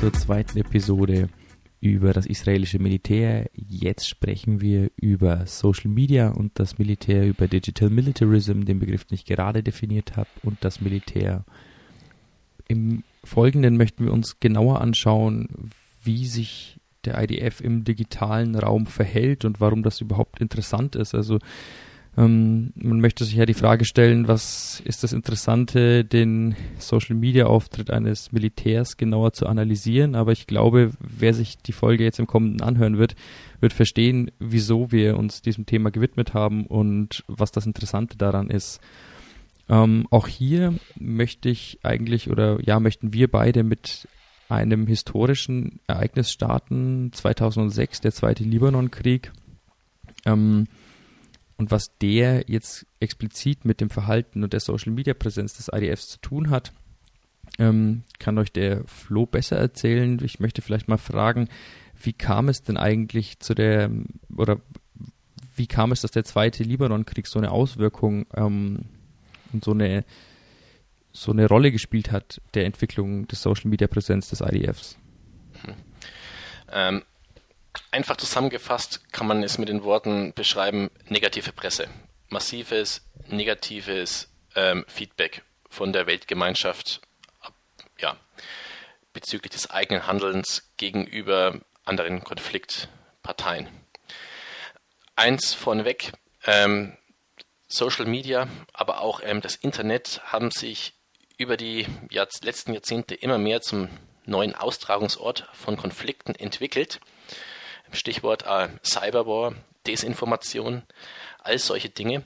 zur zweiten Episode über das israelische Militär. Jetzt sprechen wir über Social Media und das Militär, über Digital Militarism, den Begriff, den ich gerade definiert habe, und das Militär. Im Folgenden möchten wir uns genauer anschauen, wie sich der IDF im digitalen Raum verhält und warum das überhaupt interessant ist. Also ähm, man möchte sich ja die Frage stellen, was ist das Interessante, den Social Media Auftritt eines Militärs genauer zu analysieren. Aber ich glaube, wer sich die Folge jetzt im Kommenden anhören wird, wird verstehen, wieso wir uns diesem Thema gewidmet haben und was das Interessante daran ist. Ähm, auch hier möchte ich eigentlich oder ja, möchten wir beide mit einem historischen Ereignis starten, 2006, der zweite Libanonkrieg. Ähm, und was der jetzt explizit mit dem Verhalten und der Social Media Präsenz des IDFs zu tun hat, ähm, kann euch der Flo besser erzählen. Ich möchte vielleicht mal fragen, wie kam es denn eigentlich zu der, oder wie kam es, dass der zweite Libanonkrieg so eine Auswirkung ähm, und so eine, so eine Rolle gespielt hat, der Entwicklung des Social Media Präsenz des IDFs? Hm. Ähm, Einfach zusammengefasst kann man es mit den Worten beschreiben, negative Presse. Massives, negatives ähm, Feedback von der Weltgemeinschaft ja, bezüglich des eigenen Handelns gegenüber anderen Konfliktparteien. Eins vorneweg, ähm, Social Media, aber auch ähm, das Internet haben sich über die Jahr letzten Jahrzehnte immer mehr zum neuen Austragungsort von Konflikten entwickelt Stichwort äh, Cyberwar, Desinformation, all solche Dinge,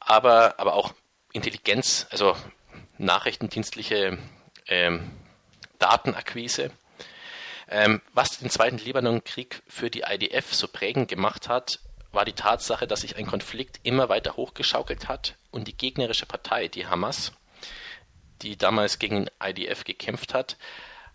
aber, aber auch Intelligenz, also nachrichtendienstliche ähm, Datenakquise. Ähm, was den zweiten Libanonkrieg für die IDF so prägend gemacht hat, war die Tatsache, dass sich ein Konflikt immer weiter hochgeschaukelt hat und die gegnerische Partei, die Hamas, die damals gegen IDF gekämpft hat,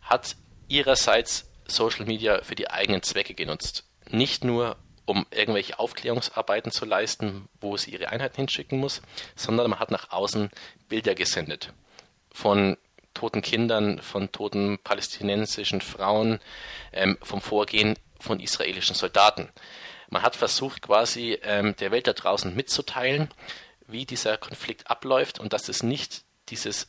hat ihrerseits Social Media für die eigenen Zwecke genutzt. Nicht nur, um irgendwelche Aufklärungsarbeiten zu leisten, wo sie ihre Einheiten hinschicken muss, sondern man hat nach außen Bilder gesendet. Von toten Kindern, von toten palästinensischen Frauen, ähm, vom Vorgehen von israelischen Soldaten. Man hat versucht, quasi ähm, der Welt da draußen mitzuteilen, wie dieser Konflikt abläuft und dass es nicht dieses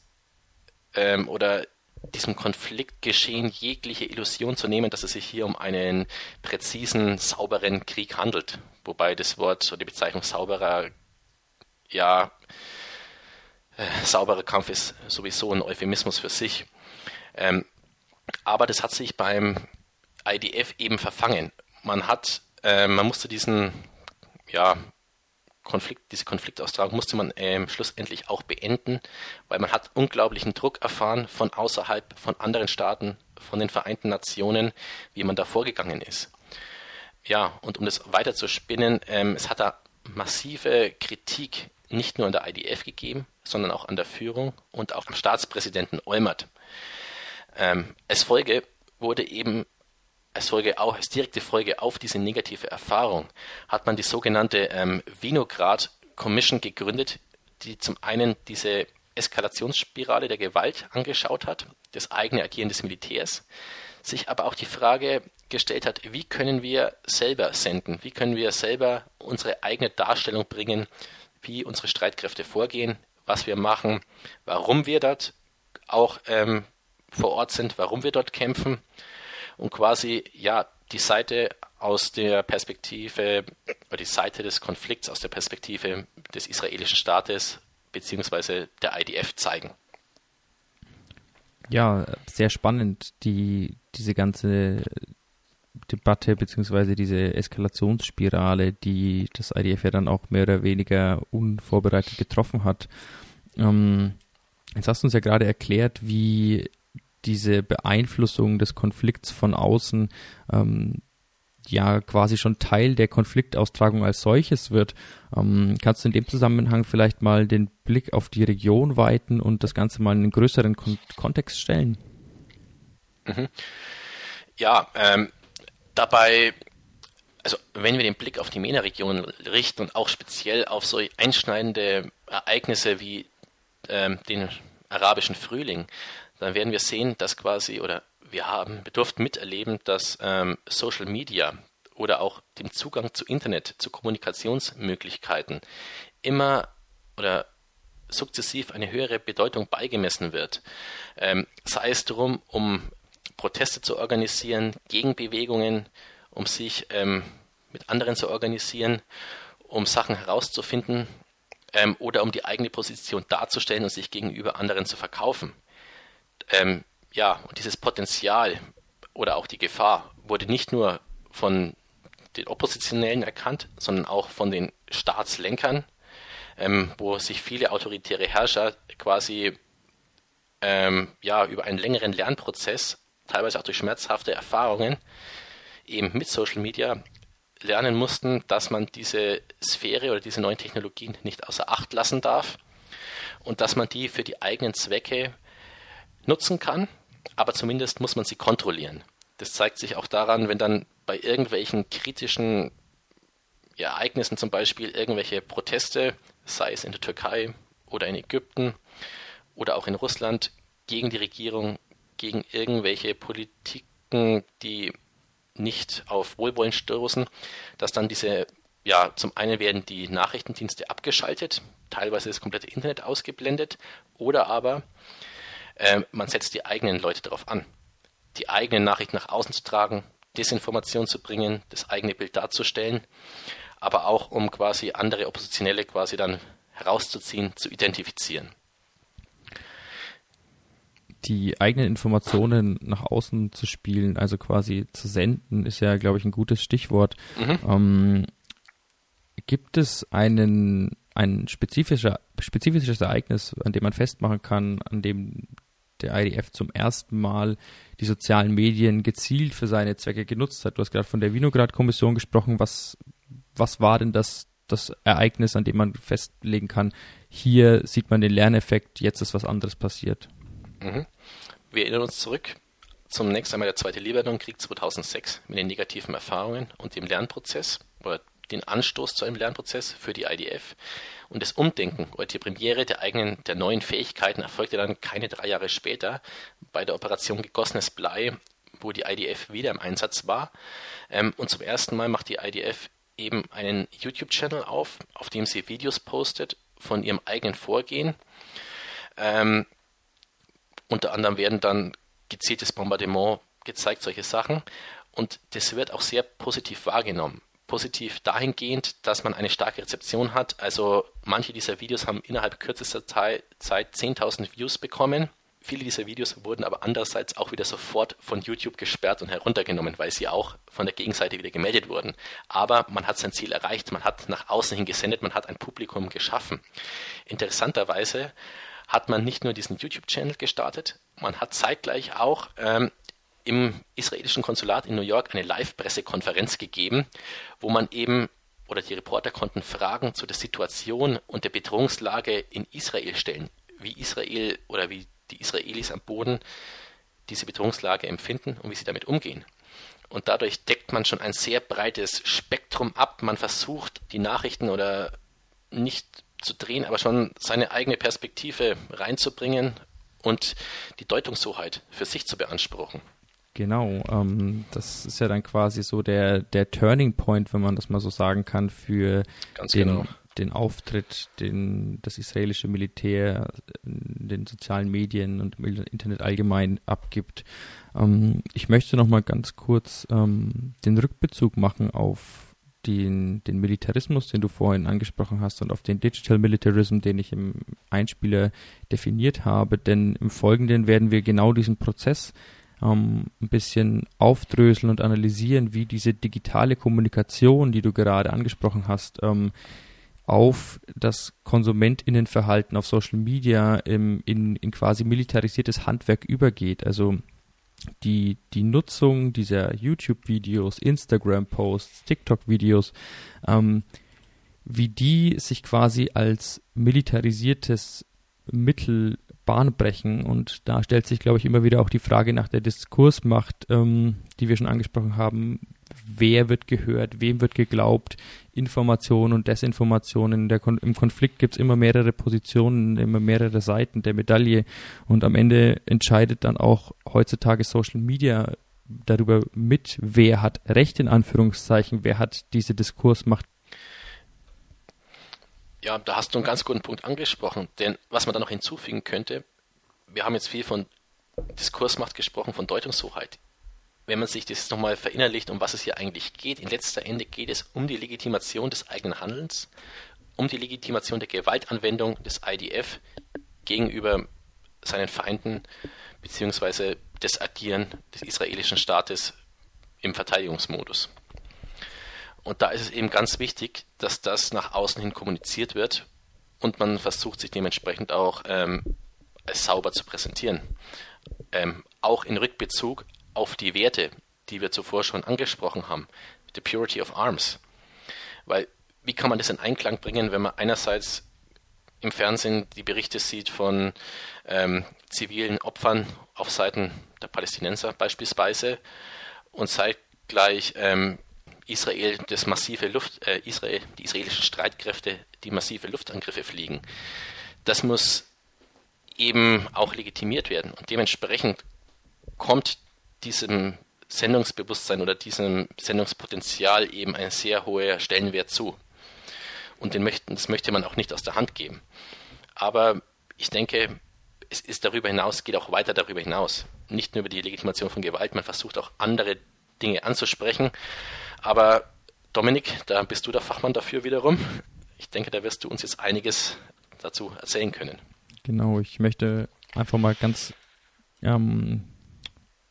ähm, oder diesem Konfliktgeschehen jegliche Illusion zu nehmen, dass es sich hier um einen präzisen, sauberen Krieg handelt. Wobei das Wort oder die Bezeichnung sauberer, ja, äh, sauberer Kampf ist sowieso ein Euphemismus für sich. Ähm, aber das hat sich beim IDF eben verfangen. Man hat, äh, man musste diesen, ja, Konflikt, diese Konfliktaustragung musste man ähm, schlussendlich auch beenden, weil man hat unglaublichen Druck erfahren von außerhalb, von anderen Staaten, von den Vereinten Nationen, wie man da vorgegangen ist. Ja, und um das weiter zu spinnen, ähm, es hat da massive Kritik nicht nur an der IDF gegeben, sondern auch an der Führung und auch am Staatspräsidenten Olmert. Ähm, als Folge wurde eben als Folge auch, als direkte Folge auf diese negative Erfahrung hat man die sogenannte ähm, Vinograd Commission gegründet, die zum einen diese Eskalationsspirale der Gewalt angeschaut hat, das eigene Agieren des Militärs, sich aber auch die Frage gestellt hat, wie können wir selber senden, wie können wir selber unsere eigene Darstellung bringen, wie unsere Streitkräfte vorgehen, was wir machen, warum wir dort auch ähm, vor Ort sind, warum wir dort kämpfen und quasi ja die Seite aus der Perspektive oder die Seite des Konflikts aus der Perspektive des israelischen Staates beziehungsweise der IDF zeigen. Ja, sehr spannend, die, diese ganze Debatte beziehungsweise diese Eskalationsspirale, die das IDF ja dann auch mehr oder weniger unvorbereitet getroffen hat. Ähm, jetzt hast du uns ja gerade erklärt, wie diese Beeinflussung des Konflikts von außen ähm, ja quasi schon Teil der Konfliktaustragung als solches wird. Ähm, kannst du in dem Zusammenhang vielleicht mal den Blick auf die Region weiten und das Ganze mal in einen größeren Kon Kontext stellen? Mhm. Ja, ähm, dabei, also wenn wir den Blick auf die MENA-Region richten und auch speziell auf so einschneidende Ereignisse wie ähm, den arabischen Frühling, dann werden wir sehen, dass quasi oder wir haben, wir durften miterleben, dass ähm, Social Media oder auch dem Zugang zu Internet, zu Kommunikationsmöglichkeiten immer oder sukzessiv eine höhere Bedeutung beigemessen wird. Ähm, sei es darum, um Proteste zu organisieren, Gegenbewegungen, um sich ähm, mit anderen zu organisieren, um Sachen herauszufinden ähm, oder um die eigene Position darzustellen und sich gegenüber anderen zu verkaufen. Ähm, ja, und dieses Potenzial oder auch die Gefahr wurde nicht nur von den Oppositionellen erkannt, sondern auch von den Staatslenkern, ähm, wo sich viele autoritäre Herrscher quasi ähm, ja, über einen längeren Lernprozess, teilweise auch durch schmerzhafte Erfahrungen, eben mit Social Media lernen mussten, dass man diese Sphäre oder diese neuen Technologien nicht außer Acht lassen darf und dass man die für die eigenen Zwecke nutzen kann, aber zumindest muss man sie kontrollieren. Das zeigt sich auch daran, wenn dann bei irgendwelchen kritischen Ereignissen, zum Beispiel irgendwelche Proteste, sei es in der Türkei oder in Ägypten oder auch in Russland, gegen die Regierung, gegen irgendwelche Politiken, die nicht auf Wohlwollen stoßen, dass dann diese, ja, zum einen werden die Nachrichtendienste abgeschaltet, teilweise das komplette Internet ausgeblendet, oder aber äh, man setzt die eigenen Leute darauf an, die eigenen Nachrichten nach außen zu tragen, Desinformation zu bringen, das eigene Bild darzustellen, aber auch um quasi andere Oppositionelle quasi dann herauszuziehen, zu identifizieren die eigenen Informationen nach außen zu spielen, also quasi zu senden, ist ja, glaube ich, ein gutes Stichwort. Mhm. Ähm, gibt es einen, ein spezifischer, spezifisches Ereignis, an dem man festmachen kann, an dem der IDF zum ersten Mal die sozialen Medien gezielt für seine Zwecke genutzt hat? Du hast gerade von der Vinograd-Kommission gesprochen. Was, was war denn das, das Ereignis, an dem man festlegen kann, hier sieht man den Lerneffekt, jetzt ist was anderes passiert? Mhm. Wir erinnern uns zurück. Zunächst einmal der zweite Libanon-Krieg 2006 mit den negativen Erfahrungen und dem Lernprozess oder den Anstoß zu einem Lernprozess für die IDF. Und das Umdenken oder die Premiere der eigenen, der neuen Fähigkeiten erfolgte dann keine drei Jahre später bei der Operation Gegossenes Blei, wo die IDF wieder im Einsatz war. Ähm, und zum ersten Mal macht die IDF eben einen YouTube-Channel auf, auf dem sie Videos postet von ihrem eigenen Vorgehen. Ähm, unter anderem werden dann gezieltes Bombardement gezeigt, solche Sachen. Und das wird auch sehr positiv wahrgenommen. Positiv dahingehend, dass man eine starke Rezeption hat. Also manche dieser Videos haben innerhalb kürzester Zeit 10.000 Views bekommen. Viele dieser Videos wurden aber andererseits auch wieder sofort von YouTube gesperrt und heruntergenommen, weil sie auch von der Gegenseite wieder gemeldet wurden. Aber man hat sein Ziel erreicht, man hat nach außen hin gesendet, man hat ein Publikum geschaffen. Interessanterweise hat man nicht nur diesen YouTube-Channel gestartet, man hat zeitgleich auch ähm, im israelischen Konsulat in New York eine Live-Pressekonferenz gegeben, wo man eben oder die Reporter konnten Fragen zu der Situation und der Bedrohungslage in Israel stellen, wie Israel oder wie die Israelis am Boden diese Bedrohungslage empfinden und wie sie damit umgehen. Und dadurch deckt man schon ein sehr breites Spektrum ab. Man versucht, die Nachrichten oder nicht zu drehen, aber schon seine eigene Perspektive reinzubringen und die Deutungshoheit für sich zu beanspruchen. Genau, ähm, das ist ja dann quasi so der, der Turning Point, wenn man das mal so sagen kann, für Ganz den, genau. den Auftritt, den das israelische Militär in den sozialen Medien und im Internet allgemein abgibt. Ähm, ich möchte noch mal ganz kurz ähm, den Rückbezug machen auf den, den Militarismus, den du vorhin angesprochen hast, und auf den Digital Militarism, den ich im Einspieler definiert habe. Denn im Folgenden werden wir genau diesen Prozess ähm, ein bisschen aufdröseln und analysieren, wie diese digitale Kommunikation, die du gerade angesprochen hast, ähm, auf das KonsumentInnenverhalten auf Social Media im, in, in quasi militarisiertes Handwerk übergeht. Also die, die Nutzung dieser YouTube-Videos, Instagram-Posts, TikTok-Videos, ähm, wie die sich quasi als militarisiertes Mittel Bahn brechen. Und da stellt sich, glaube ich, immer wieder auch die Frage nach der Diskursmacht, ähm, die wir schon angesprochen haben. wer wird gehört, wem wird geglaubt, Information und Desinformation. Kon Im Konflikt gibt es immer mehrere Positionen, immer mehrere Seiten der Medaille und am Ende entscheidet dann auch heutzutage Social Media darüber mit, wer hat Recht in Anführungszeichen, wer hat diese Diskursmacht. Ja, da hast du einen ganz guten Punkt angesprochen, denn was man da noch hinzufügen könnte, wir haben jetzt viel von Diskursmacht gesprochen, von Deutungshoheit wenn man sich das nochmal verinnerlicht, um was es hier eigentlich geht, in letzter Ende geht es um die Legitimation des eigenen Handelns, um die Legitimation der Gewaltanwendung des IDF gegenüber seinen Feinden beziehungsweise das Agieren des israelischen Staates im Verteidigungsmodus. Und da ist es eben ganz wichtig, dass das nach außen hin kommuniziert wird und man versucht sich dementsprechend auch ähm, sauber zu präsentieren. Ähm, auch in Rückbezug auf die Werte, die wir zuvor schon angesprochen haben, the purity of arms. Weil wie kann man das in Einklang bringen, wenn man einerseits im Fernsehen die Berichte sieht von ähm, zivilen Opfern auf Seiten der Palästinenser beispielsweise und zeitgleich ähm, Israel das massive Luft, äh, Israel, die israelischen Streitkräfte, die massive Luftangriffe fliegen. Das muss eben auch legitimiert werden und dementsprechend kommt diesem Sendungsbewusstsein oder diesem Sendungspotenzial eben ein sehr hoher Stellenwert zu. Und den möchten, das möchte man auch nicht aus der Hand geben. Aber ich denke, es ist darüber hinaus, geht auch weiter darüber hinaus. Nicht nur über die Legitimation von Gewalt, man versucht auch andere Dinge anzusprechen. Aber Dominik, da bist du der Fachmann dafür wiederum. Ich denke, da wirst du uns jetzt einiges dazu erzählen können. Genau, ich möchte einfach mal ganz ähm,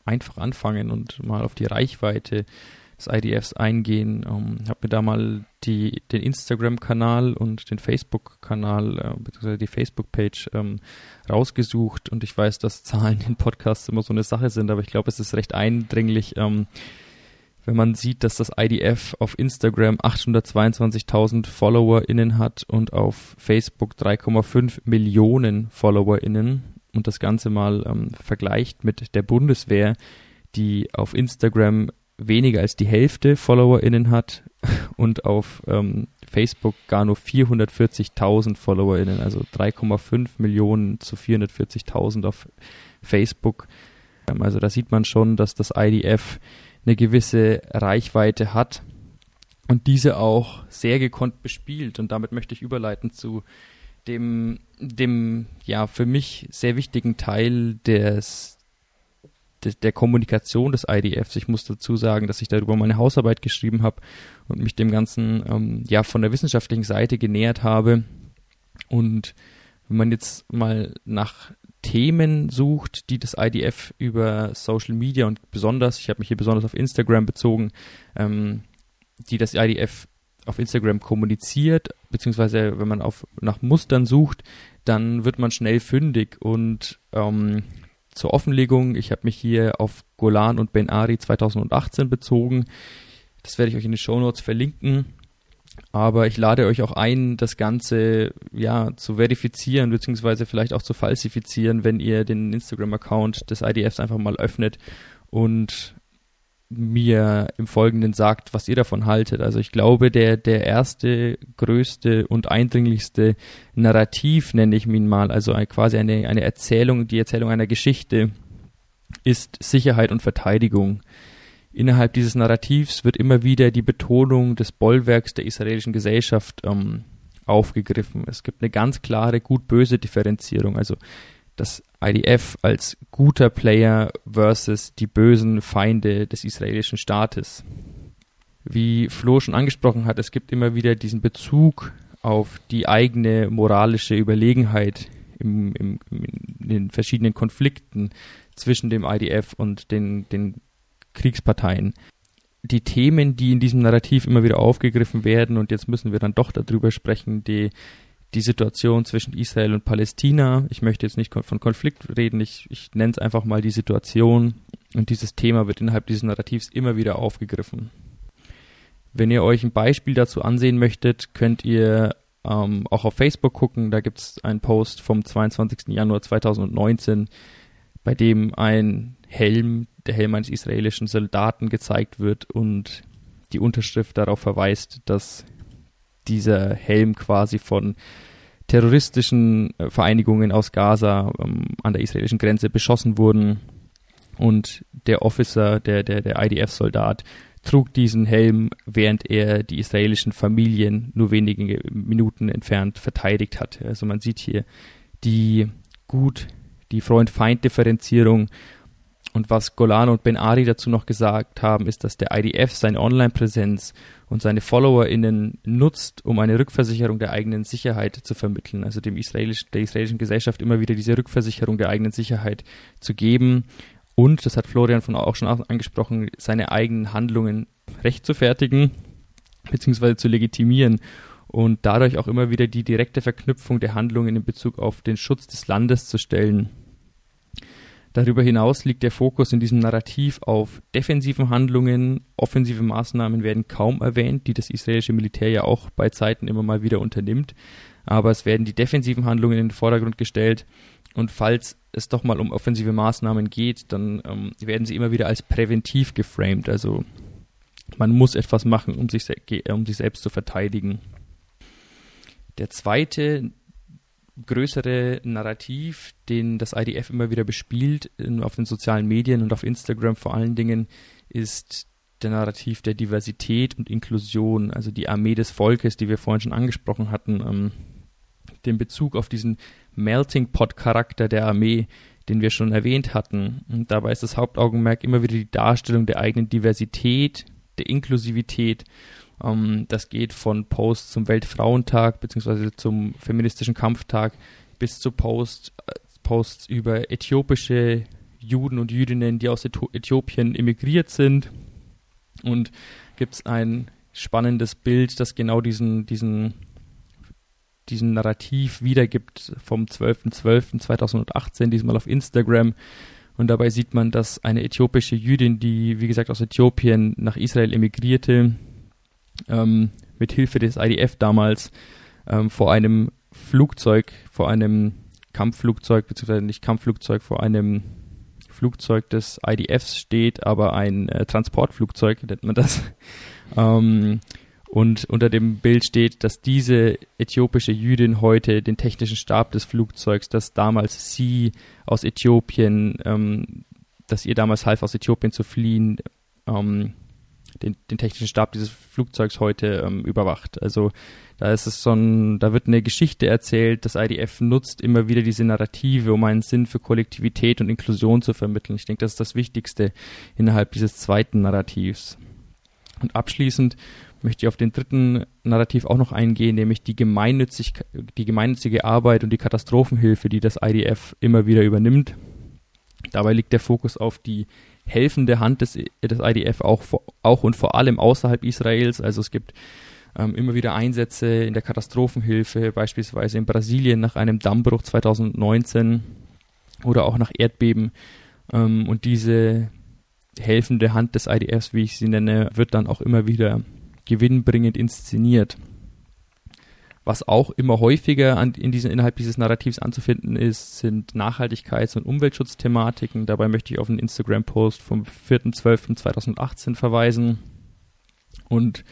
einfach anfangen und mal auf die Reichweite des IDFs eingehen. Ähm, habe mir da mal die, den Instagram-Kanal und den Facebook-Kanal, äh, beziehungsweise die Facebook-Page ähm, rausgesucht und ich weiß, dass Zahlen in Podcasts immer so eine Sache sind, aber ich glaube, es ist recht eindringlich, ähm, wenn man sieht, dass das IDF auf Instagram 822.000 FollowerInnen hat und auf Facebook 3,5 Millionen FollowerInnen und das Ganze mal ähm, vergleicht mit der Bundeswehr, die auf Instagram weniger als die Hälfte FollowerInnen hat und auf ähm, Facebook gar nur 440.000 FollowerInnen, also 3,5 Millionen zu 440.000 auf Facebook. Ähm, also da sieht man schon, dass das IDF eine gewisse Reichweite hat und diese auch sehr gekonnt bespielt. Und damit möchte ich überleiten zu dem, dem ja für mich sehr wichtigen Teil des, der Kommunikation des IDFs. Ich muss dazu sagen, dass ich darüber meine Hausarbeit geschrieben habe und mich dem Ganzen ähm, ja von der wissenschaftlichen Seite genähert habe. Und wenn man jetzt mal nach Themen sucht, die das IDF über Social Media und besonders, ich habe mich hier besonders auf Instagram bezogen, ähm, die das IDF auf Instagram kommuniziert, beziehungsweise wenn man auf, nach Mustern sucht, dann wird man schnell fündig. Und ähm, zur Offenlegung, ich habe mich hier auf Golan und Ben Ari 2018 bezogen. Das werde ich euch in den Show Notes verlinken. Aber ich lade euch auch ein, das Ganze ja zu verifizieren, beziehungsweise vielleicht auch zu falsifizieren, wenn ihr den Instagram-Account des IDFs einfach mal öffnet und mir im Folgenden sagt, was ihr davon haltet. Also ich glaube, der, der erste, größte und eindringlichste Narrativ, nenne ich ihn mal, also quasi eine, eine Erzählung, die Erzählung einer Geschichte, ist Sicherheit und Verteidigung. Innerhalb dieses Narrativs wird immer wieder die Betonung des Bollwerks der israelischen Gesellschaft ähm, aufgegriffen. Es gibt eine ganz klare gut-böse Differenzierung. Also das IDF als guter Player versus die bösen Feinde des israelischen Staates. Wie Flo schon angesprochen hat, es gibt immer wieder diesen Bezug auf die eigene moralische Überlegenheit im, im, in den verschiedenen Konflikten zwischen dem IDF und den, den Kriegsparteien. Die Themen, die in diesem Narrativ immer wieder aufgegriffen werden, und jetzt müssen wir dann doch darüber sprechen, die die Situation zwischen Israel und Palästina. Ich möchte jetzt nicht von Konflikt reden, ich, ich nenne es einfach mal die Situation. Und dieses Thema wird innerhalb dieses Narrativs immer wieder aufgegriffen. Wenn ihr euch ein Beispiel dazu ansehen möchtet, könnt ihr ähm, auch auf Facebook gucken. Da gibt es einen Post vom 22. Januar 2019, bei dem ein Helm, der Helm eines israelischen Soldaten gezeigt wird und die Unterschrift darauf verweist, dass dieser Helm quasi von terroristischen äh, Vereinigungen aus Gaza ähm, an der israelischen Grenze beschossen wurden. Und der Officer, der, der, der IDF-Soldat, trug diesen Helm, während er die israelischen Familien nur wenige Minuten entfernt verteidigt hat. Also man sieht hier die gut, die Freund-Feind-Differenzierung und was Golan und Ben Ari dazu noch gesagt haben, ist, dass der IDF seine Online-Präsenz und seine FollowerInnen nutzt, um eine Rückversicherung der eigenen Sicherheit zu vermitteln, also dem israelischen, der israelischen Gesellschaft immer wieder diese Rückversicherung der eigenen Sicherheit zu geben und, das hat Florian von auch schon angesprochen, seine eigenen Handlungen rechtfertigen bzw. zu legitimieren und dadurch auch immer wieder die direkte Verknüpfung der Handlungen in Bezug auf den Schutz des Landes zu stellen. Darüber hinaus liegt der Fokus in diesem Narrativ auf defensiven Handlungen. Offensive Maßnahmen werden kaum erwähnt, die das israelische Militär ja auch bei Zeiten immer mal wieder unternimmt. Aber es werden die defensiven Handlungen in den Vordergrund gestellt. Und falls es doch mal um offensive Maßnahmen geht, dann ähm, werden sie immer wieder als präventiv geframed. Also man muss etwas machen, um sich, um sich selbst zu verteidigen. Der zweite größere Narrativ, den das IDF immer wieder bespielt, auf den sozialen Medien und auf Instagram vor allen Dingen, ist der Narrativ der Diversität und Inklusion, also die Armee des Volkes, die wir vorhin schon angesprochen hatten, ähm, den Bezug auf diesen Melting Pot Charakter der Armee, den wir schon erwähnt hatten. Und dabei ist das Hauptaugenmerk immer wieder die Darstellung der eigenen Diversität, der Inklusivität ähm, das geht von Posts zum Weltfrauentag bzw. zum feministischen Kampftag bis zu Post, äh, Posts über äthiopische Juden und Jüdinnen, die aus Äthiopien emigriert sind. Und gibt es ein spannendes Bild, das genau diesen, diesen, diesen Narrativ wiedergibt vom 12.12.2018, diesmal auf Instagram. Und dabei sieht man, dass eine äthiopische Jüdin, die wie gesagt aus Äthiopien nach Israel emigrierte, ähm, mit Hilfe des IDF damals ähm, vor einem Flugzeug, vor einem Kampfflugzeug, beziehungsweise nicht Kampfflugzeug, vor einem Flugzeug des IDFs steht, aber ein äh, Transportflugzeug nennt man das. ähm, und unter dem Bild steht, dass diese äthiopische Jüdin heute den technischen Stab des Flugzeugs, das damals sie aus Äthiopien, ähm, dass ihr damals half, aus Äthiopien zu fliehen, ähm, den, den technischen Stab dieses Flugzeugs heute ähm, überwacht. Also da ist es so ein, da wird eine Geschichte erzählt, das IDF nutzt immer wieder diese Narrative, um einen Sinn für Kollektivität und Inklusion zu vermitteln. Ich denke, das ist das Wichtigste innerhalb dieses zweiten Narrativs. Und abschließend möchte ich auf den dritten Narrativ auch noch eingehen, nämlich die, gemeinnützig, die gemeinnützige Arbeit und die Katastrophenhilfe, die das IDF immer wieder übernimmt. Dabei liegt der Fokus auf die helfende Hand des, des IDF auch, auch und vor allem außerhalb Israels. Also es gibt ähm, immer wieder Einsätze in der Katastrophenhilfe, beispielsweise in Brasilien nach einem Dammbruch 2019 oder auch nach Erdbeben. Ähm, und diese helfende Hand des IDFs, wie ich sie nenne, wird dann auch immer wieder gewinnbringend inszeniert. Was auch immer häufiger an, in diesen, innerhalb dieses Narrativs anzufinden ist, sind Nachhaltigkeits- und Umweltschutzthematiken. Dabei möchte ich auf einen Instagram-Post vom 4.12.2018 verweisen. Und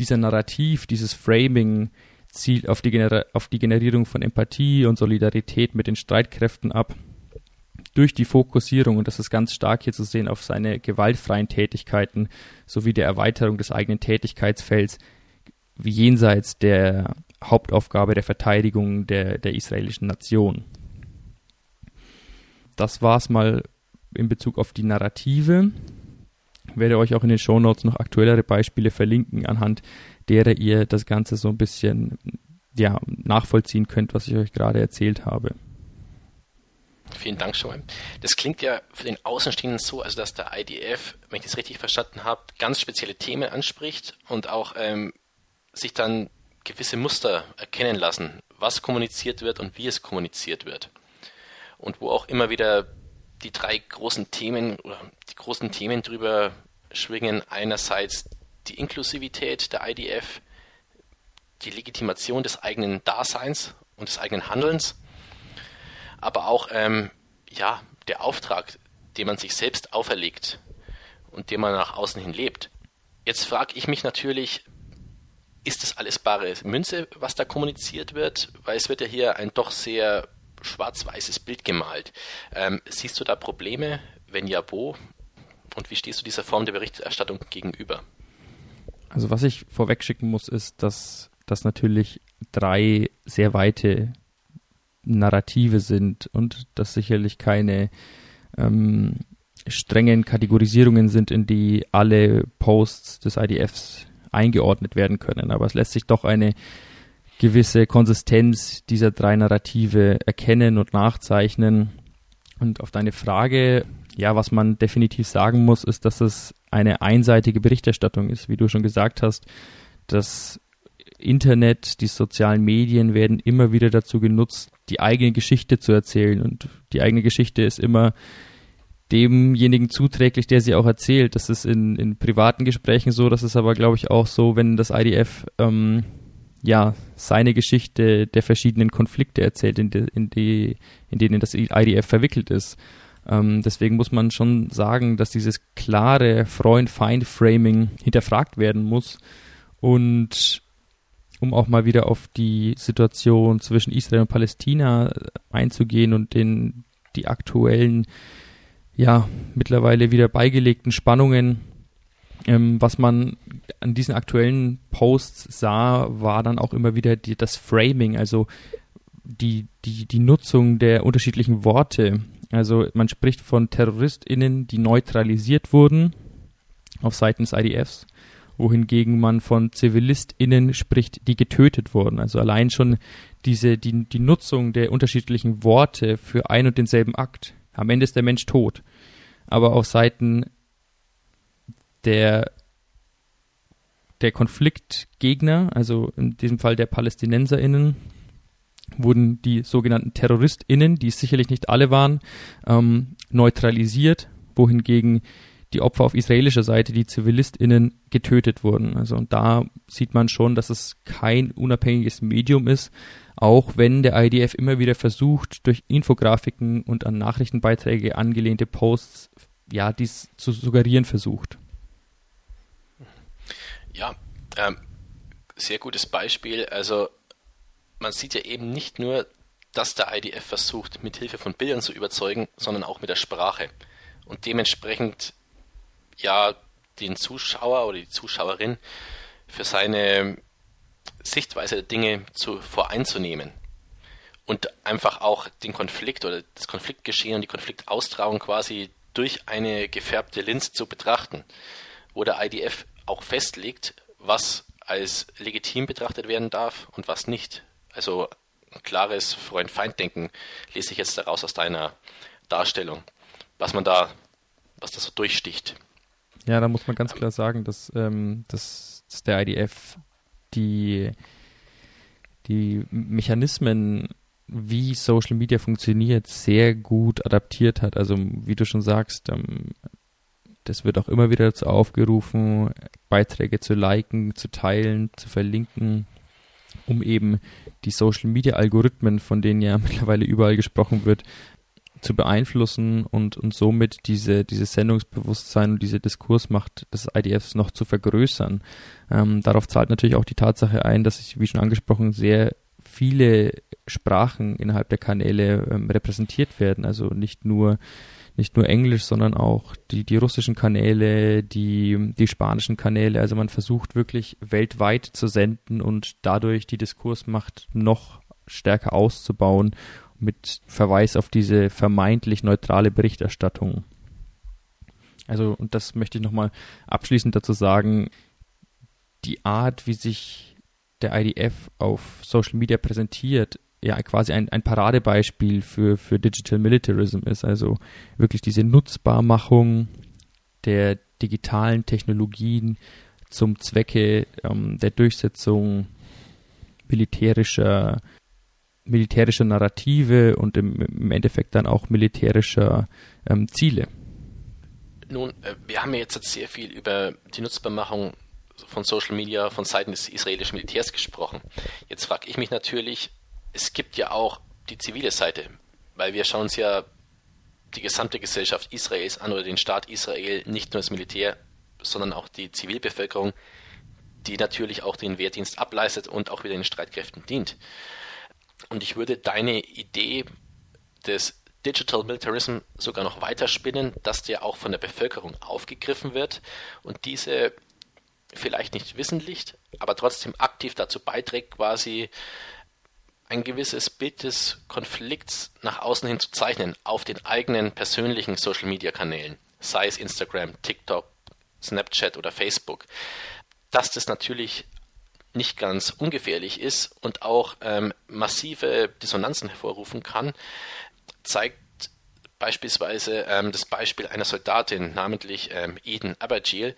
dieser Narrativ, dieses Framing zielt auf die, auf die Generierung von Empathie und Solidarität mit den Streitkräften ab. Durch die Fokussierung, und das ist ganz stark hier zu sehen, auf seine gewaltfreien Tätigkeiten sowie der Erweiterung des eigenen Tätigkeitsfelds jenseits der Hauptaufgabe der Verteidigung der, der israelischen Nation. Das war es mal in Bezug auf die Narrative. Ich werde euch auch in den Shownotes noch aktuellere Beispiele verlinken, anhand derer ihr das Ganze so ein bisschen ja, nachvollziehen könnt, was ich euch gerade erzählt habe. Vielen Dank, Joel. Das klingt ja für den Außenstehenden so, also dass der IDF, wenn ich das richtig verstanden habe, ganz spezielle Themen anspricht und auch ähm, sich dann gewisse Muster erkennen lassen, was kommuniziert wird und wie es kommuniziert wird. Und wo auch immer wieder die drei großen Themen die großen Themen drüber schwingen. Einerseits die Inklusivität der IDF, die Legitimation des eigenen Daseins und des eigenen Handelns, aber auch ähm, ja, der Auftrag, den man sich selbst auferlegt und den man nach außen hin lebt. Jetzt frage ich mich natürlich, ist das alles bare Münze, was da kommuniziert wird? Weil es wird ja hier ein doch sehr schwarz-weißes Bild gemalt. Ähm, siehst du da Probleme? Wenn ja, wo? Und wie stehst du dieser Form der Berichterstattung gegenüber? Also was ich vorweg schicken muss, ist, dass das natürlich drei sehr weite Narrative sind und dass sicherlich keine ähm, strengen Kategorisierungen sind, in die alle Posts des IDFs eingeordnet werden können. Aber es lässt sich doch eine gewisse Konsistenz dieser drei Narrative erkennen und nachzeichnen. Und auf deine Frage, ja, was man definitiv sagen muss, ist, dass es eine einseitige Berichterstattung ist. Wie du schon gesagt hast, das Internet, die sozialen Medien werden immer wieder dazu genutzt, die eigene Geschichte zu erzählen. Und die eigene Geschichte ist immer demjenigen zuträglich, der sie auch erzählt. Das ist in, in privaten Gesprächen so, das ist aber, glaube ich, auch so, wenn das IDF ähm, ja seine Geschichte der verschiedenen Konflikte erzählt, in, die, in, die, in denen das IDF verwickelt ist. Ähm, deswegen muss man schon sagen, dass dieses klare Freund-Feind-Framing hinterfragt werden muss. Und um auch mal wieder auf die Situation zwischen Israel und Palästina einzugehen und den, die aktuellen, ja, mittlerweile wieder beigelegten Spannungen. Ähm, was man an diesen aktuellen Posts sah, war dann auch immer wieder die, das Framing, also die, die, die Nutzung der unterschiedlichen Worte. Also man spricht von TerroristInnen, die neutralisiert wurden auf Seiten des IDFs wohingegen man von ZivilistInnen spricht, die getötet wurden. Also allein schon diese, die, die Nutzung der unterschiedlichen Worte für ein und denselben Akt. Am Ende ist der Mensch tot. Aber auf Seiten der, der Konfliktgegner, also in diesem Fall der PalästinenserInnen, wurden die sogenannten TerroristInnen, die sicherlich nicht alle waren, ähm, neutralisiert, wohingegen die Opfer auf israelischer Seite, die ZivilistInnen, getötet wurden. Also und da sieht man schon, dass es kein unabhängiges Medium ist, auch wenn der IDF immer wieder versucht, durch Infografiken und an Nachrichtenbeiträge angelehnte Posts, ja, dies zu suggerieren versucht. Ja, ähm, sehr gutes Beispiel. Also man sieht ja eben nicht nur, dass der IDF versucht, mit Hilfe von Bildern zu überzeugen, sondern auch mit der Sprache. Und dementsprechend ja den Zuschauer oder die Zuschauerin für seine Sichtweise der Dinge zu, voreinzunehmen und einfach auch den Konflikt oder das Konfliktgeschehen und die Konfliktaustragung quasi durch eine gefärbte Linse zu betrachten, wo der IDF auch festlegt, was als legitim betrachtet werden darf und was nicht. Also ein klares Freund-Feind-Denken lese ich jetzt daraus aus deiner Darstellung, was man da, was das so durchsticht. Ja, da muss man ganz klar sagen, dass, ähm, dass, dass der IDF die, die Mechanismen, wie Social Media funktioniert, sehr gut adaptiert hat. Also wie du schon sagst, ähm, das wird auch immer wieder dazu aufgerufen, Beiträge zu liken, zu teilen, zu verlinken, um eben die Social Media Algorithmen, von denen ja mittlerweile überall gesprochen wird, zu beeinflussen und, und somit diese, dieses Sendungsbewusstsein und diese Diskursmacht des IDFs noch zu vergrößern. Ähm, darauf zahlt natürlich auch die Tatsache ein, dass sich, wie schon angesprochen, sehr viele Sprachen innerhalb der Kanäle ähm, repräsentiert werden. Also nicht nur nicht nur Englisch, sondern auch die, die russischen Kanäle, die, die spanischen Kanäle. Also man versucht wirklich weltweit zu senden und dadurch die Diskursmacht noch stärker auszubauen mit Verweis auf diese vermeintlich neutrale Berichterstattung. Also, und das möchte ich nochmal abschließend dazu sagen, die Art, wie sich der IDF auf Social Media präsentiert, ja quasi ein, ein Paradebeispiel für, für Digital Militarism ist. Also wirklich diese Nutzbarmachung der digitalen Technologien zum Zwecke ähm, der Durchsetzung militärischer militärischer Narrative und im, im Endeffekt dann auch militärischer ähm, Ziele. Nun, äh, wir haben ja jetzt sehr viel über die Nutzbarmachung von Social Media von Seiten des israelischen Militärs gesprochen. Jetzt frage ich mich natürlich, es gibt ja auch die zivile Seite, weil wir schauen uns ja die gesamte Gesellschaft Israels an oder den Staat Israel, nicht nur das Militär, sondern auch die Zivilbevölkerung, die natürlich auch den Wehrdienst ableistet und auch wieder den Streitkräften dient. Und ich würde deine Idee des Digital Militarism sogar noch weiterspinnen, dass der auch von der Bevölkerung aufgegriffen wird und diese vielleicht nicht wissentlich, aber trotzdem aktiv dazu beiträgt, quasi ein gewisses Bild des Konflikts nach außen hin zu zeichnen auf den eigenen persönlichen Social Media Kanälen, sei es Instagram, TikTok, Snapchat oder Facebook. Dass das natürlich nicht ganz ungefährlich ist und auch ähm, massive Dissonanzen hervorrufen kann, zeigt beispielsweise ähm, das Beispiel einer Soldatin, namentlich ähm, Eden Abergil,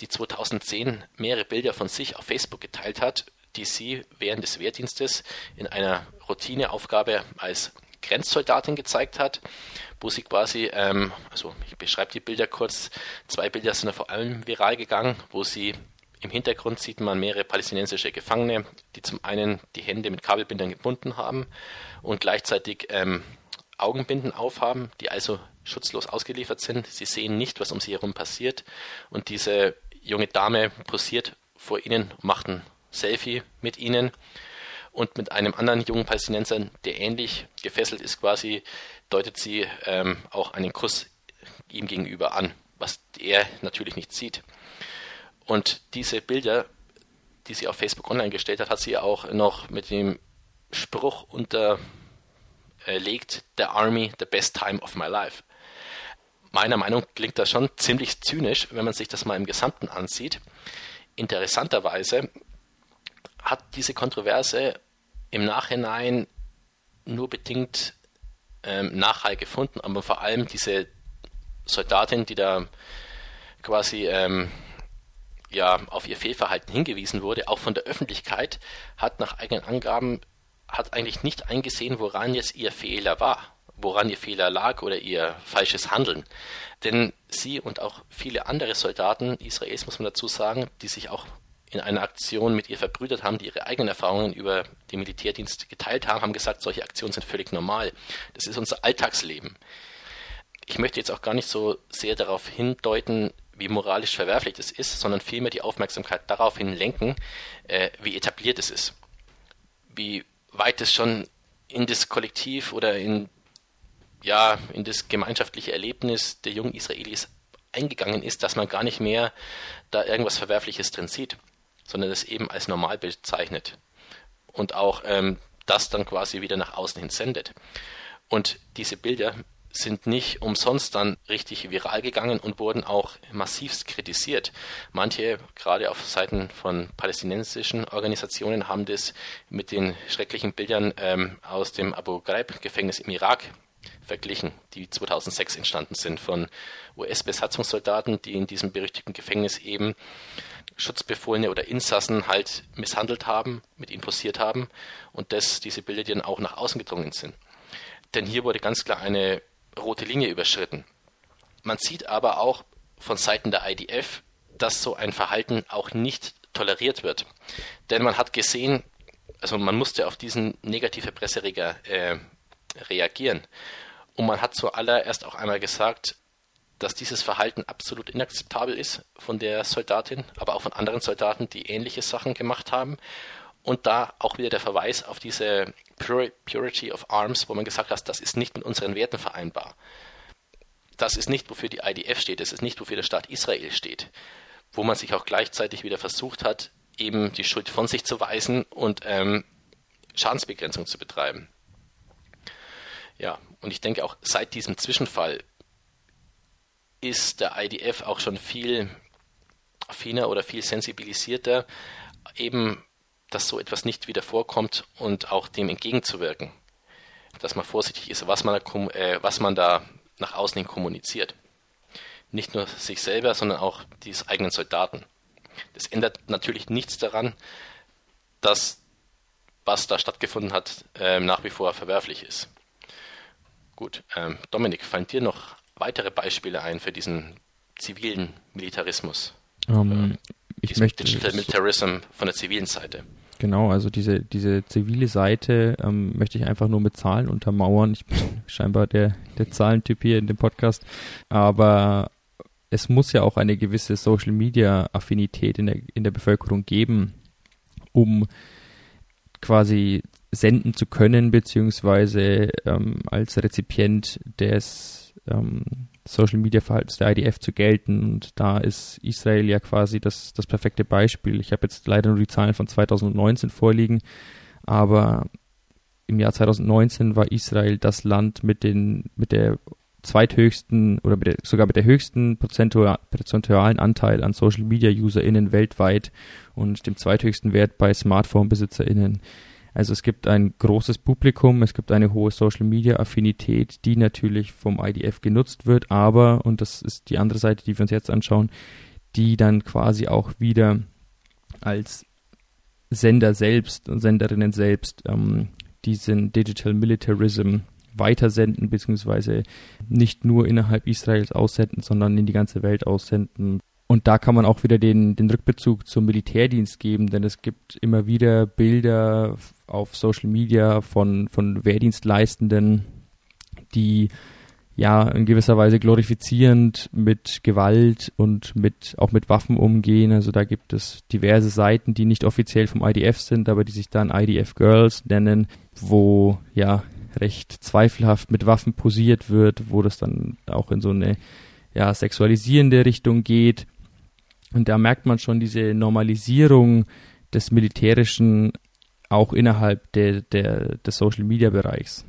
die 2010 mehrere Bilder von sich auf Facebook geteilt hat, die sie während des Wehrdienstes in einer Routineaufgabe als Grenzsoldatin gezeigt hat, wo sie quasi, ähm, also ich beschreibe die Bilder kurz, zwei Bilder sind vor allem viral gegangen, wo sie im Hintergrund sieht man mehrere palästinensische Gefangene, die zum einen die Hände mit Kabelbindern gebunden haben und gleichzeitig ähm, Augenbinden aufhaben, die also schutzlos ausgeliefert sind. Sie sehen nicht, was um sie herum passiert. Und diese junge Dame posiert vor ihnen, macht ein Selfie mit ihnen. Und mit einem anderen jungen Palästinenser, der ähnlich gefesselt ist, quasi, deutet sie ähm, auch einen Kuss ihm gegenüber an, was er natürlich nicht sieht. Und diese Bilder, die sie auf Facebook online gestellt hat, hat sie auch noch mit dem Spruch unterlegt, The Army, the best time of my life. Meiner Meinung nach klingt das schon ziemlich zynisch, wenn man sich das mal im Gesamten ansieht. Interessanterweise hat diese Kontroverse im Nachhinein nur bedingt ähm, Nachhall gefunden, aber vor allem diese Soldatin, die da quasi ähm, ja auf ihr Fehlverhalten hingewiesen wurde, auch von der Öffentlichkeit, hat nach eigenen Angaben hat eigentlich nicht eingesehen, woran jetzt ihr Fehler war, woran ihr Fehler lag oder ihr falsches Handeln. Denn sie und auch viele andere Soldaten Israels, muss man dazu sagen, die sich auch in einer Aktion mit ihr verbrüdert haben, die ihre eigenen Erfahrungen über den Militärdienst geteilt haben, haben gesagt, solche Aktionen sind völlig normal. Das ist unser Alltagsleben. Ich möchte jetzt auch gar nicht so sehr darauf hindeuten, wie moralisch verwerflich das ist, sondern vielmehr die Aufmerksamkeit daraufhin lenken, äh, wie etabliert es ist. Wie weit es schon in das Kollektiv oder in, ja, in das gemeinschaftliche Erlebnis der jungen Israelis eingegangen ist, dass man gar nicht mehr da irgendwas Verwerfliches drin sieht, sondern es eben als Normalbild zeichnet und auch ähm, das dann quasi wieder nach außen hin sendet. Und diese Bilder sind nicht umsonst dann richtig viral gegangen und wurden auch massivst kritisiert. Manche, gerade auf Seiten von palästinensischen Organisationen, haben das mit den schrecklichen Bildern ähm, aus dem Abu Ghraib-Gefängnis im Irak verglichen, die 2006 entstanden sind von US-Besatzungssoldaten, die in diesem berüchtigten Gefängnis eben Schutzbefohlene oder Insassen halt misshandelt haben, mit ihnen posiert haben und das, diese Bilder, dann auch nach außen gedrungen sind. Denn hier wurde ganz klar eine rote Linie überschritten. Man sieht aber auch von Seiten der IDF, dass so ein Verhalten auch nicht toleriert wird. Denn man hat gesehen, also man musste auf diesen negative Pressereger äh, reagieren. Und man hat zuallererst auch einmal gesagt, dass dieses Verhalten absolut inakzeptabel ist von der Soldatin, aber auch von anderen Soldaten, die ähnliche Sachen gemacht haben. Und da auch wieder der Verweis auf diese Purity of Arms, wo man gesagt hat, das ist nicht mit unseren Werten vereinbar. Das ist nicht, wofür die IDF steht, das ist nicht, wofür der Staat Israel steht. Wo man sich auch gleichzeitig wieder versucht hat, eben die Schuld von sich zu weisen und ähm, Schadensbegrenzung zu betreiben. Ja, und ich denke auch seit diesem Zwischenfall ist der IDF auch schon viel affiner oder viel sensibilisierter, eben dass so etwas nicht wieder vorkommt und auch dem entgegenzuwirken. Dass man vorsichtig ist, was man da, äh, was man da nach außen hin kommuniziert. Nicht nur sich selber, sondern auch die eigenen Soldaten. Das ändert natürlich nichts daran, dass was da stattgefunden hat, äh, nach wie vor verwerflich ist. Gut, ähm, Dominik, fallen dir noch weitere Beispiele ein für diesen zivilen Militarismus? Um, ähm, ich möchte Digital Militarism von der zivilen Seite. Genau, also diese, diese zivile Seite ähm, möchte ich einfach nur mit Zahlen untermauern. Ich bin scheinbar der, der Zahlentyp hier in dem Podcast. Aber es muss ja auch eine gewisse Social Media Affinität in der, in der Bevölkerung geben, um quasi senden zu können, beziehungsweise ähm, als Rezipient des ähm, Social Media Verhaltens der IDF zu gelten. Und da ist Israel ja quasi das, das perfekte Beispiel. Ich habe jetzt leider nur die Zahlen von 2019 vorliegen, aber im Jahr 2019 war Israel das Land mit den, mit der zweithöchsten oder mit der, sogar mit der höchsten prozentualen Anteil an Social Media UserInnen weltweit und dem zweithöchsten Wert bei Smartphone-BesitzerInnen. Also es gibt ein großes Publikum, es gibt eine hohe Social Media Affinität, die natürlich vom IDF genutzt wird, aber, und das ist die andere Seite, die wir uns jetzt anschauen, die dann quasi auch wieder als Sender selbst und Senderinnen selbst ähm, diesen Digital Militarism weitersenden, beziehungsweise nicht nur innerhalb Israels aussenden, sondern in die ganze Welt aussenden. Und da kann man auch wieder den, den Rückbezug zum Militärdienst geben, denn es gibt immer wieder Bilder auf Social Media von, von Wehrdienstleistenden, die ja in gewisser Weise glorifizierend mit Gewalt und mit auch mit Waffen umgehen. Also da gibt es diverse Seiten, die nicht offiziell vom IDF sind, aber die sich dann IDF Girls nennen, wo ja recht zweifelhaft mit Waffen posiert wird, wo das dann auch in so eine ja sexualisierende Richtung geht. Und da merkt man schon diese Normalisierung des Militärischen auch innerhalb der, der, des Social Media Bereichs.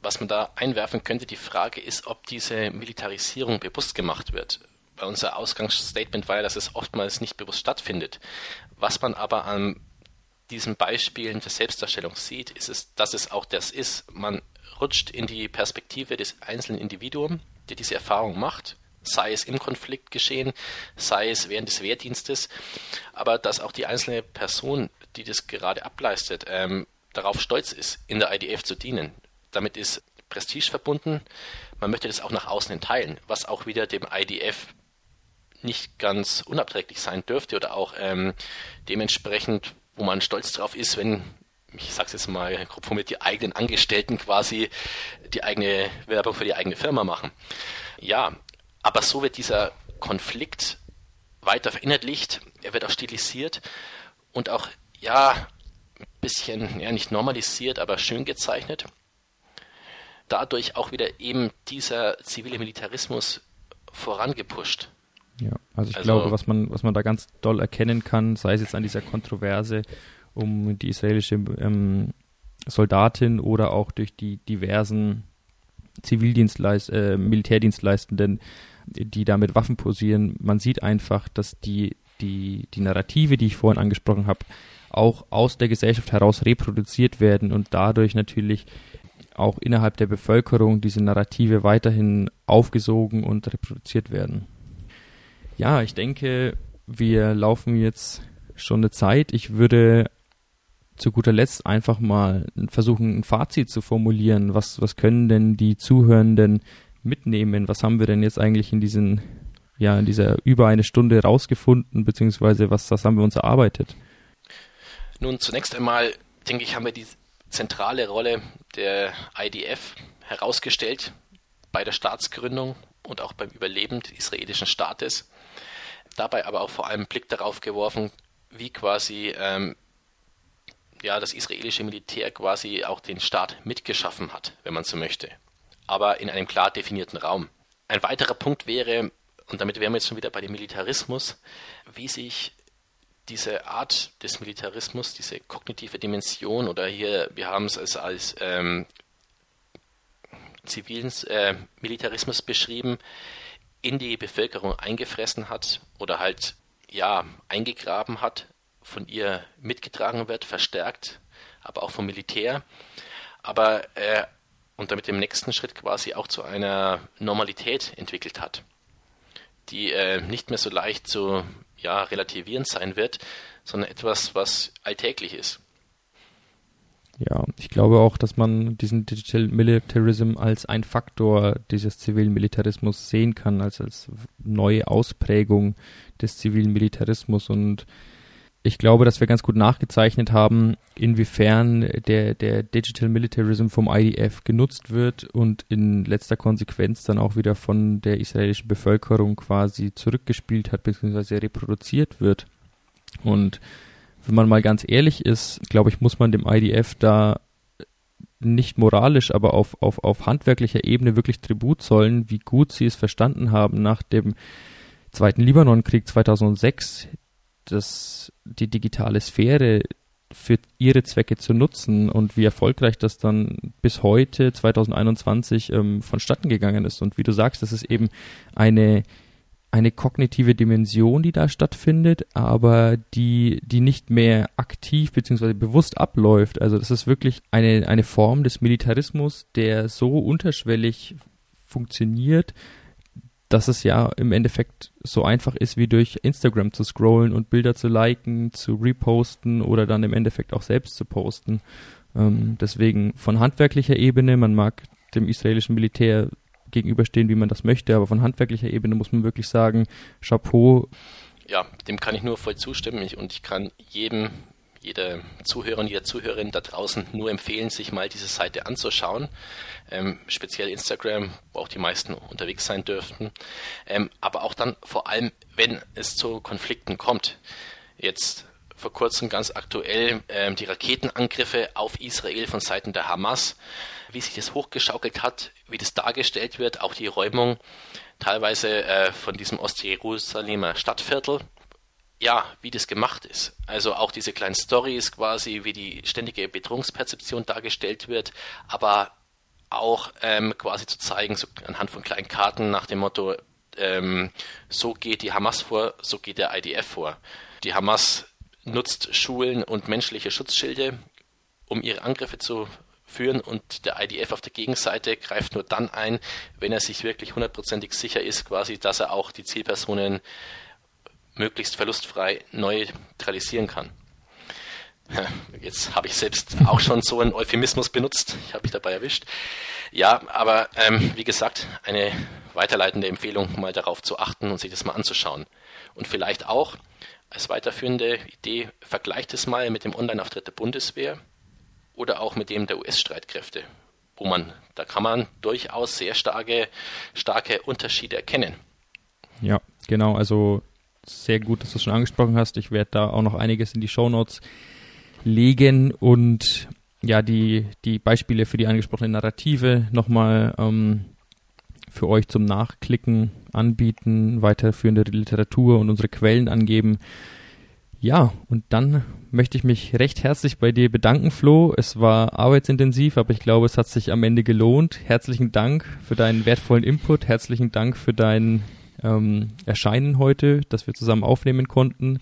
Was man da einwerfen könnte, die Frage ist, ob diese Militarisierung bewusst gemacht wird. Bei unser Ausgangsstatement war ja, dass es oftmals nicht bewusst stattfindet. Was man aber an diesen Beispielen der Selbstdarstellung sieht, ist es, dass es auch das ist. Man rutscht in die Perspektive des einzelnen Individuums, der diese Erfahrung macht sei es im Konflikt geschehen, sei es während des Wehrdienstes, aber dass auch die einzelne Person, die das gerade ableistet, ähm, darauf stolz ist, in der IDF zu dienen. Damit ist Prestige verbunden. Man möchte das auch nach außen teilen, was auch wieder dem IDF nicht ganz unabträglich sein dürfte oder auch ähm, dementsprechend, wo man stolz drauf ist, wenn ich sag's jetzt mal grob formuliert, die eigenen Angestellten quasi die eigene Werbung für die eigene Firma machen. Ja, aber so wird dieser Konflikt weiter verinnerlicht, er wird auch stilisiert und auch, ja, ein bisschen, ja, nicht normalisiert, aber schön gezeichnet. Dadurch auch wieder eben dieser zivile Militarismus vorangepusht. Ja, also ich also, glaube, was man, was man da ganz doll erkennen kann, sei es jetzt an dieser Kontroverse um die israelische ähm, Soldatin oder auch durch die diversen Zivildienstleist, äh, Militärdienstleistenden, die da mit Waffen posieren. Man sieht einfach, dass die, die, die Narrative, die ich vorhin angesprochen habe, auch aus der Gesellschaft heraus reproduziert werden und dadurch natürlich auch innerhalb der Bevölkerung diese Narrative weiterhin aufgesogen und reproduziert werden. Ja, ich denke, wir laufen jetzt schon eine Zeit. Ich würde zu guter Letzt einfach mal versuchen, ein Fazit zu formulieren. Was, was können denn die Zuhörenden mitnehmen? Was haben wir denn jetzt eigentlich in diesen, ja, in dieser über eine Stunde rausgefunden, beziehungsweise was, was haben wir uns erarbeitet? Nun, zunächst einmal, denke ich, haben wir die zentrale Rolle der IDF herausgestellt bei der Staatsgründung und auch beim Überleben des israelischen Staates. Dabei aber auch vor allem Blick darauf geworfen, wie quasi ähm, ja, das israelische Militär quasi auch den Staat mitgeschaffen hat, wenn man so möchte aber in einem klar definierten Raum. Ein weiterer Punkt wäre, und damit wären wir jetzt schon wieder bei dem Militarismus, wie sich diese Art des Militarismus, diese kognitive Dimension oder hier, wir haben es als, als ähm, zivilen äh, Militarismus beschrieben, in die Bevölkerung eingefressen hat oder halt ja eingegraben hat, von ihr mitgetragen wird, verstärkt, aber auch vom Militär. Aber äh, und damit im nächsten Schritt quasi auch zu einer Normalität entwickelt hat, die äh, nicht mehr so leicht zu ja, relativieren sein wird, sondern etwas, was alltäglich ist. Ja, ich glaube auch, dass man diesen Digital Militarism als ein Faktor dieses zivilen Militarismus sehen kann, als als neue Ausprägung des zivilen Militarismus und ich glaube, dass wir ganz gut nachgezeichnet haben, inwiefern der, der Digital Militarism vom IDF genutzt wird und in letzter Konsequenz dann auch wieder von der israelischen Bevölkerung quasi zurückgespielt hat bzw. reproduziert wird. Und wenn man mal ganz ehrlich ist, glaube ich, muss man dem IDF da nicht moralisch, aber auf, auf, auf handwerklicher Ebene wirklich Tribut zollen, wie gut sie es verstanden haben, nach dem Zweiten Libanonkrieg 2006 das, die digitale Sphäre für ihre Zwecke zu nutzen und wie erfolgreich das dann bis heute 2021 ähm, vonstatten gegangen ist. Und wie du sagst, das ist eben eine eine kognitive Dimension, die da stattfindet, aber die, die nicht mehr aktiv bzw. bewusst abläuft. Also das ist wirklich eine, eine Form des Militarismus, der so unterschwellig funktioniert, dass es ja im Endeffekt so einfach ist, wie durch Instagram zu scrollen und Bilder zu liken, zu reposten oder dann im Endeffekt auch selbst zu posten. Ähm, deswegen von handwerklicher Ebene, man mag dem israelischen Militär gegenüberstehen, wie man das möchte, aber von handwerklicher Ebene muss man wirklich sagen, Chapeau. Ja, dem kann ich nur voll zustimmen ich, und ich kann jedem jeder Zuhörer und jeder Zuhörerin da draußen nur empfehlen, sich mal diese Seite anzuschauen. Ähm, speziell Instagram, wo auch die meisten unterwegs sein dürften. Ähm, aber auch dann vor allem, wenn es zu Konflikten kommt. Jetzt vor kurzem ganz aktuell ähm, die Raketenangriffe auf Israel von Seiten der Hamas, wie sich das hochgeschaukelt hat, wie das dargestellt wird, auch die Räumung teilweise äh, von diesem Ostjerusalemer Stadtviertel ja, wie das gemacht ist. Also auch diese kleinen Stories quasi, wie die ständige Bedrohungsperzeption dargestellt wird, aber auch ähm, quasi zu zeigen, so anhand von kleinen Karten nach dem Motto, ähm, so geht die Hamas vor, so geht der IDF vor. Die Hamas nutzt Schulen und menschliche Schutzschilde, um ihre Angriffe zu führen und der IDF auf der Gegenseite greift nur dann ein, wenn er sich wirklich hundertprozentig sicher ist, quasi, dass er auch die Zielpersonen möglichst verlustfrei neutralisieren kann. Jetzt habe ich selbst auch schon so einen Euphemismus benutzt. Ich habe mich dabei erwischt. Ja, aber ähm, wie gesagt, eine weiterleitende Empfehlung, mal darauf zu achten und sich das mal anzuschauen. Und vielleicht auch als weiterführende Idee, vergleicht es mal mit dem Online-Auftritt der Bundeswehr oder auch mit dem der US-Streitkräfte, wo man, da kann man durchaus sehr starke, starke Unterschiede erkennen. Ja, genau. Also sehr gut, dass du es schon angesprochen hast. Ich werde da auch noch einiges in die Show Notes legen und ja, die, die Beispiele für die angesprochene Narrative nochmal ähm, für euch zum Nachklicken anbieten, weiterführende Literatur und unsere Quellen angeben. Ja, und dann möchte ich mich recht herzlich bei dir bedanken, Flo. Es war arbeitsintensiv, aber ich glaube, es hat sich am Ende gelohnt. Herzlichen Dank für deinen wertvollen Input. Herzlichen Dank für deinen ähm, erscheinen heute, dass wir zusammen aufnehmen konnten.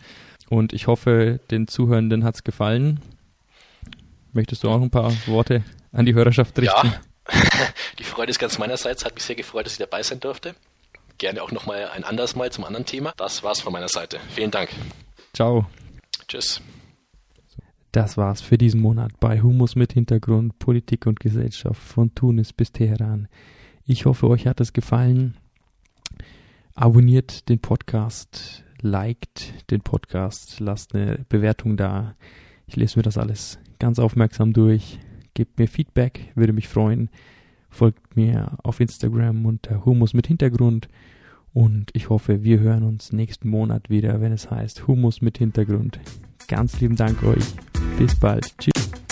Und ich hoffe, den Zuhörenden hat es gefallen. Möchtest du auch ein paar Worte an die Hörerschaft richten? Ja, die Freude ist ganz meinerseits. Hat mich sehr gefreut, dass ich dabei sein durfte. Gerne auch nochmal ein anderes Mal zum anderen Thema. Das war's von meiner Seite. Vielen Dank. Ciao. Tschüss. Das war's für diesen Monat bei Humus mit Hintergrund Politik und Gesellschaft von Tunis bis Teheran. Ich hoffe, euch hat es gefallen. Abonniert den Podcast, liked den Podcast, lasst eine Bewertung da. Ich lese mir das alles ganz aufmerksam durch. Gebt mir Feedback, würde mich freuen. Folgt mir auf Instagram unter Humus mit Hintergrund. Und ich hoffe, wir hören uns nächsten Monat wieder, wenn es heißt Humus mit Hintergrund. Ganz lieben Dank euch. Bis bald. Tschüss.